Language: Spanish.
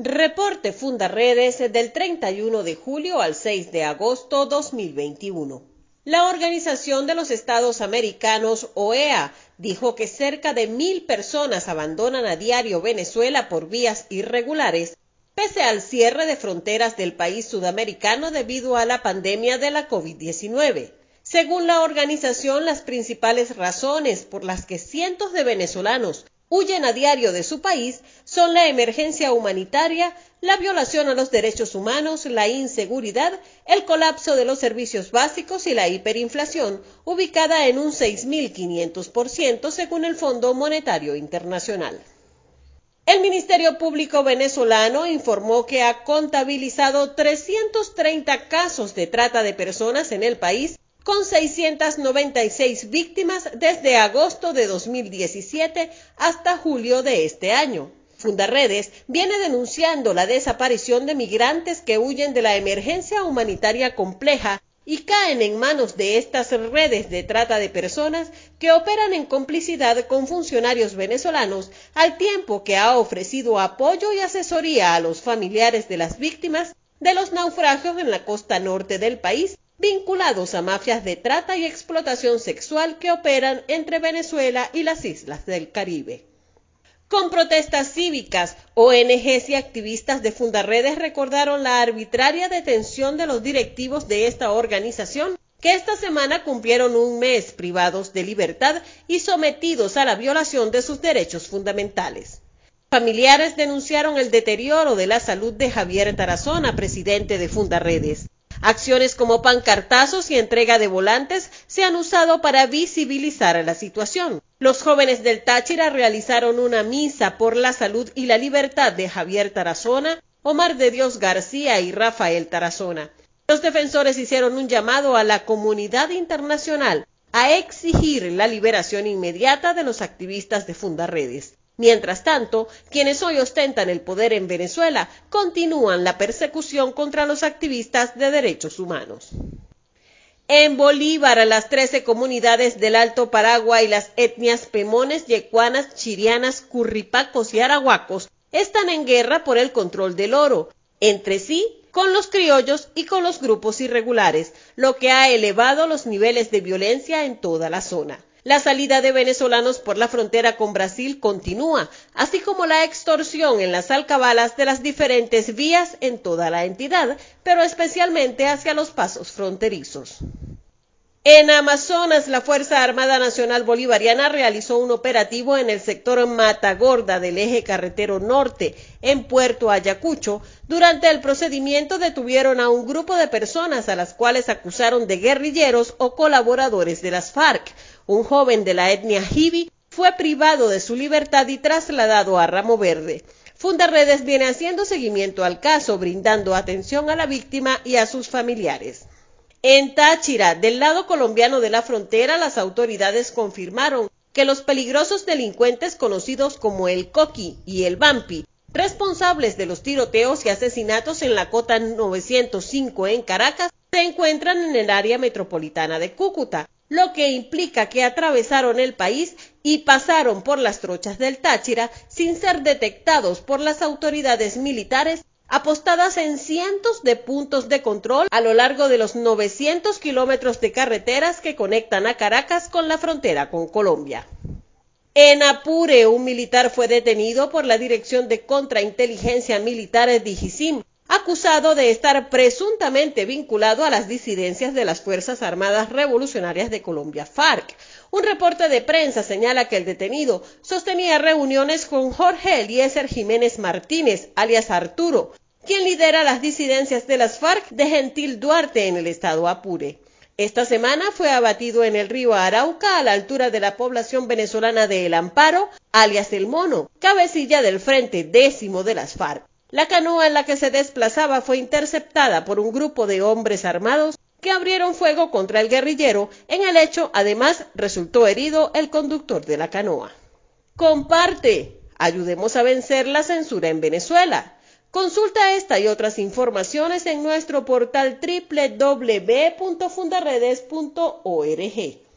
Reporte Fundaredes del 31 de julio al 6 de agosto 2021. La Organización de los Estados Americanos, OEA, dijo que cerca de mil personas abandonan a diario Venezuela por vías irregulares, pese al cierre de fronteras del país sudamericano debido a la pandemia de la COVID-19. Según la organización, las principales razones por las que cientos de venezolanos huyen a diario de su país son la emergencia humanitaria, la violación a los derechos humanos, la inseguridad, el colapso de los servicios básicos y la hiperinflación, ubicada en un 6.500% según el Fondo Monetario Internacional. El Ministerio Público venezolano informó que ha contabilizado 330 casos de trata de personas en el país con 696 víctimas desde agosto de 2017 hasta julio de este año. Fundaredes viene denunciando la desaparición de migrantes que huyen de la emergencia humanitaria compleja y caen en manos de estas redes de trata de personas que operan en complicidad con funcionarios venezolanos, al tiempo que ha ofrecido apoyo y asesoría a los familiares de las víctimas de los naufragios en la costa norte del país vinculados a mafias de trata y explotación sexual que operan entre Venezuela y las islas del Caribe. Con protestas cívicas, ONGs y activistas de Fundaredes recordaron la arbitraria detención de los directivos de esta organización que esta semana cumplieron un mes privados de libertad y sometidos a la violación de sus derechos fundamentales. Familiares denunciaron el deterioro de la salud de Javier Tarazona, presidente de Fundaredes. Acciones como pancartazos y entrega de volantes se han usado para visibilizar la situación. Los jóvenes del Táchira realizaron una misa por la salud y la libertad de Javier Tarazona, Omar de Dios García y Rafael Tarazona. Los defensores hicieron un llamado a la comunidad internacional a exigir la liberación inmediata de los activistas de Fundaredes. Mientras tanto, quienes hoy ostentan el poder en Venezuela continúan la persecución contra los activistas de derechos humanos. En Bolívar, las trece comunidades del Alto Paraguay y las etnias pemones, yecuanas, chirianas, curripacos y arahuacos están en guerra por el control del oro, entre sí con los criollos y con los grupos irregulares, lo que ha elevado los niveles de violencia en toda la zona. La salida de venezolanos por la frontera con Brasil continúa, así como la extorsión en las alcabalas de las diferentes vías en toda la entidad, pero especialmente hacia los pasos fronterizos. En Amazonas, la Fuerza Armada Nacional Bolivariana realizó un operativo en el sector Matagorda del eje carretero norte, en Puerto Ayacucho. Durante el procedimiento detuvieron a un grupo de personas a las cuales acusaron de guerrilleros o colaboradores de las FARC. Un joven de la etnia Hibi fue privado de su libertad y trasladado a Ramo Verde. Fundaredes viene haciendo seguimiento al caso, brindando atención a la víctima y a sus familiares. En Táchira, del lado colombiano de la frontera, las autoridades confirmaron que los peligrosos delincuentes conocidos como el Coqui y el Bampi, responsables de los tiroteos y asesinatos en la cota 905 en Caracas, se encuentran en el área metropolitana de Cúcuta, lo que implica que atravesaron el país y pasaron por las trochas del Táchira sin ser detectados por las autoridades militares apostadas en cientos de puntos de control a lo largo de los 900 kilómetros de carreteras que conectan a Caracas con la frontera con Colombia. En Apure, un militar fue detenido por la Dirección de Contrainteligencia Militar de acusado de estar presuntamente vinculado a las disidencias de las Fuerzas Armadas Revolucionarias de Colombia, FARC. Un reporte de prensa señala que el detenido sostenía reuniones con Jorge Eliezer Jiménez Martínez, alias Arturo, quien lidera las disidencias de las FARC de Gentil Duarte en el estado Apure. Esta semana fue abatido en el río Arauca a la altura de la población venezolana de El Amparo, alias El Mono, cabecilla del frente décimo de las FARC. La canoa en la que se desplazaba fue interceptada por un grupo de hombres armados que abrieron fuego contra el guerrillero. En el hecho, además, resultó herido el conductor de la canoa. Comparte. Ayudemos a vencer la censura en Venezuela. Consulta esta y otras informaciones en nuestro portal www.fundaredes.org.